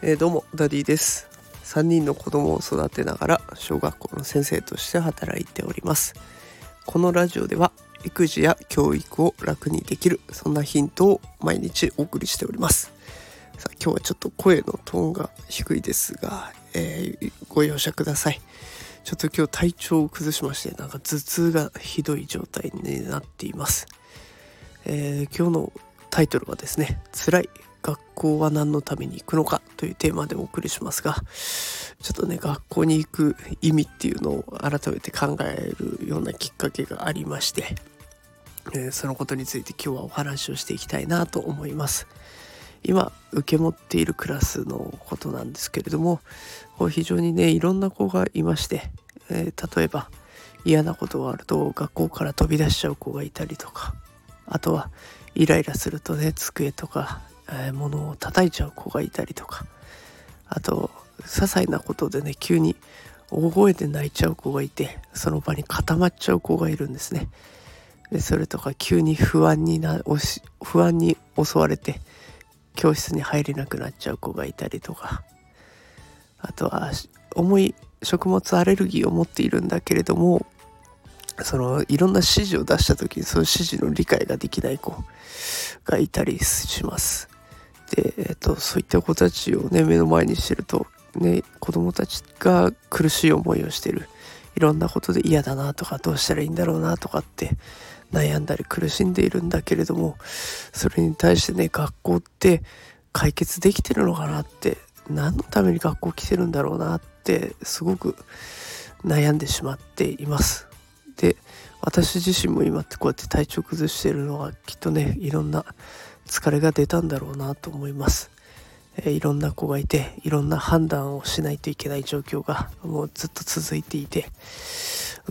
えー、どうもダディです。3人の子供を育てながら小学校の先生として働いております。このラジオでは育児や教育を楽にできるそんなヒントを毎日お送りしております。さあ今日はちょっと声のトーンが低いですが、えー、ご容赦ください。ちょっと今日体調を崩しましてなんか頭痛がひどい状態になっています、えー、今日のタイトルはですね辛い学校は何のために行くのかというテーマでお送りしますがちょっとね学校に行く意味っていうのを改めて考えるようなきっかけがありまして、えー、そのことについて今日はお話をしていきたいなと思います。今受け持っているクラスのことなんですけれども非常にねいろんな子がいまして、えー、例えば嫌なことがあると学校から飛び出しちゃう子がいたりとかあとはイライラするとね机とかえー、物を叩いちゃう子がいたりとかあと些細なことでね急に大声で泣いちゃう子がいてその場に固まっちゃう子がいるんですね。でそれとか急に不安にな不安に襲われて教室に入れなくなっちゃう子がいたりとかあとは重い食物アレルギーを持っているんだけれどもそのいろんな指示を出した時にその指示の理解ができない子がいたりします。で、えっと、そういった子たちをね目の前にしてるとね子供たちが苦しい思いをしてるいろんなことで嫌だなとかどうしたらいいんだろうなとかって悩んだり苦しんでいるんだけれどもそれに対してね学校って解決できてるのかなって何のために学校来てるんだろうなってすごく悩んでしまっています。で私自身も今ってこうやって体調崩してるのはきっとねいろんな疲れが出たんだろうなと思います、えー、いろんな子がいていろんな判断をしないといけない状況がもうずっと続いていて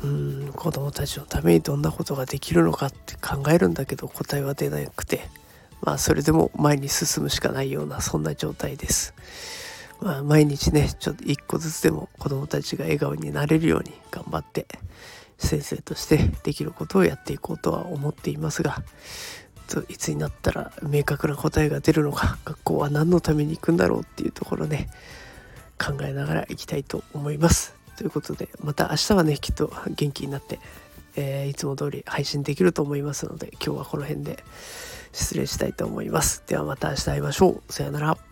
うん子供たちのためにどんなことができるのかって考えるんだけど答えは出なくてまあそれでも前に進むしかないようなそんな状態です。まあ、毎日ねちょっと一個ずつでも子供たちが笑顔になれるように頑張って先生としてできることをやっていこうとは思っていますがいつになったら明確な答えが出るのか学校は何のために行くんだろうっていうところね考えながら行きたいと思います。ということでまた明日はねきっと元気になって、えー、いつも通り配信できると思いますので今日はこの辺で失礼したいと思います。ではまた明日会いましょう。さようなら。